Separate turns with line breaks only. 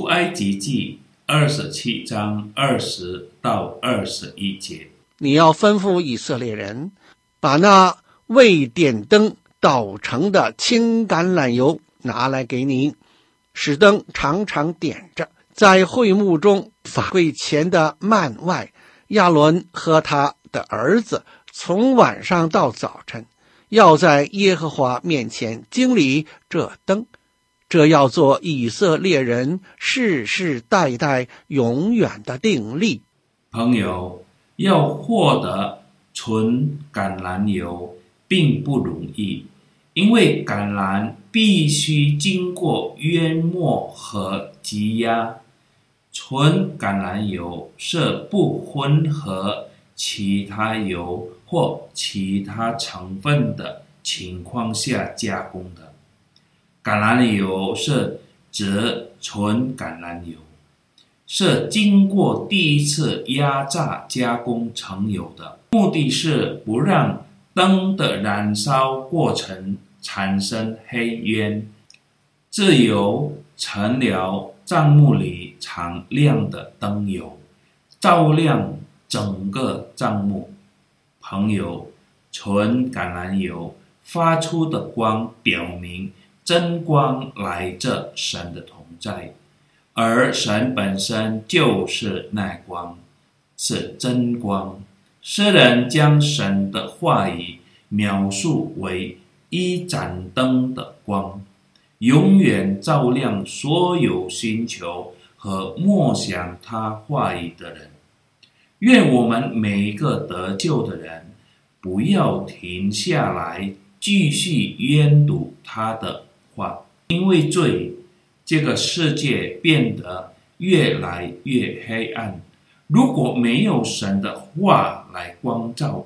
埃及记二十七章二十到二十一节。
你要吩咐以色列人，把那未点灯捣成的青橄榄油拿来给你，使灯常常点着，在会幕中法柜前的幔外，亚伦和他的儿子从晚上到早晨，要在耶和华面前经理这灯。这要做以色列人世世代代永远的定例。
朋友，要获得纯橄榄油并不容易，因为橄榄必须经过淹没和挤压。纯橄榄油是不混合其他油或其他成分的情况下加工的。橄榄油是指纯橄榄油，是经过第一次压榨加工成油的，目的是不让灯的燃烧过程产生黑烟，这油成了帐幕里常亮的灯油，照亮整个帐幕。朋友，纯橄榄油发出的光表明。真光来自神的同在，而神本身就是那光，是真光。诗人将神的话语描述为一盏灯的光，永远照亮所有寻求和默想他话语的人。愿我们每一个得救的人，不要停下来，继续研读他的。话，因为罪，这个世界变得越来越黑暗。如果没有神的话来光照，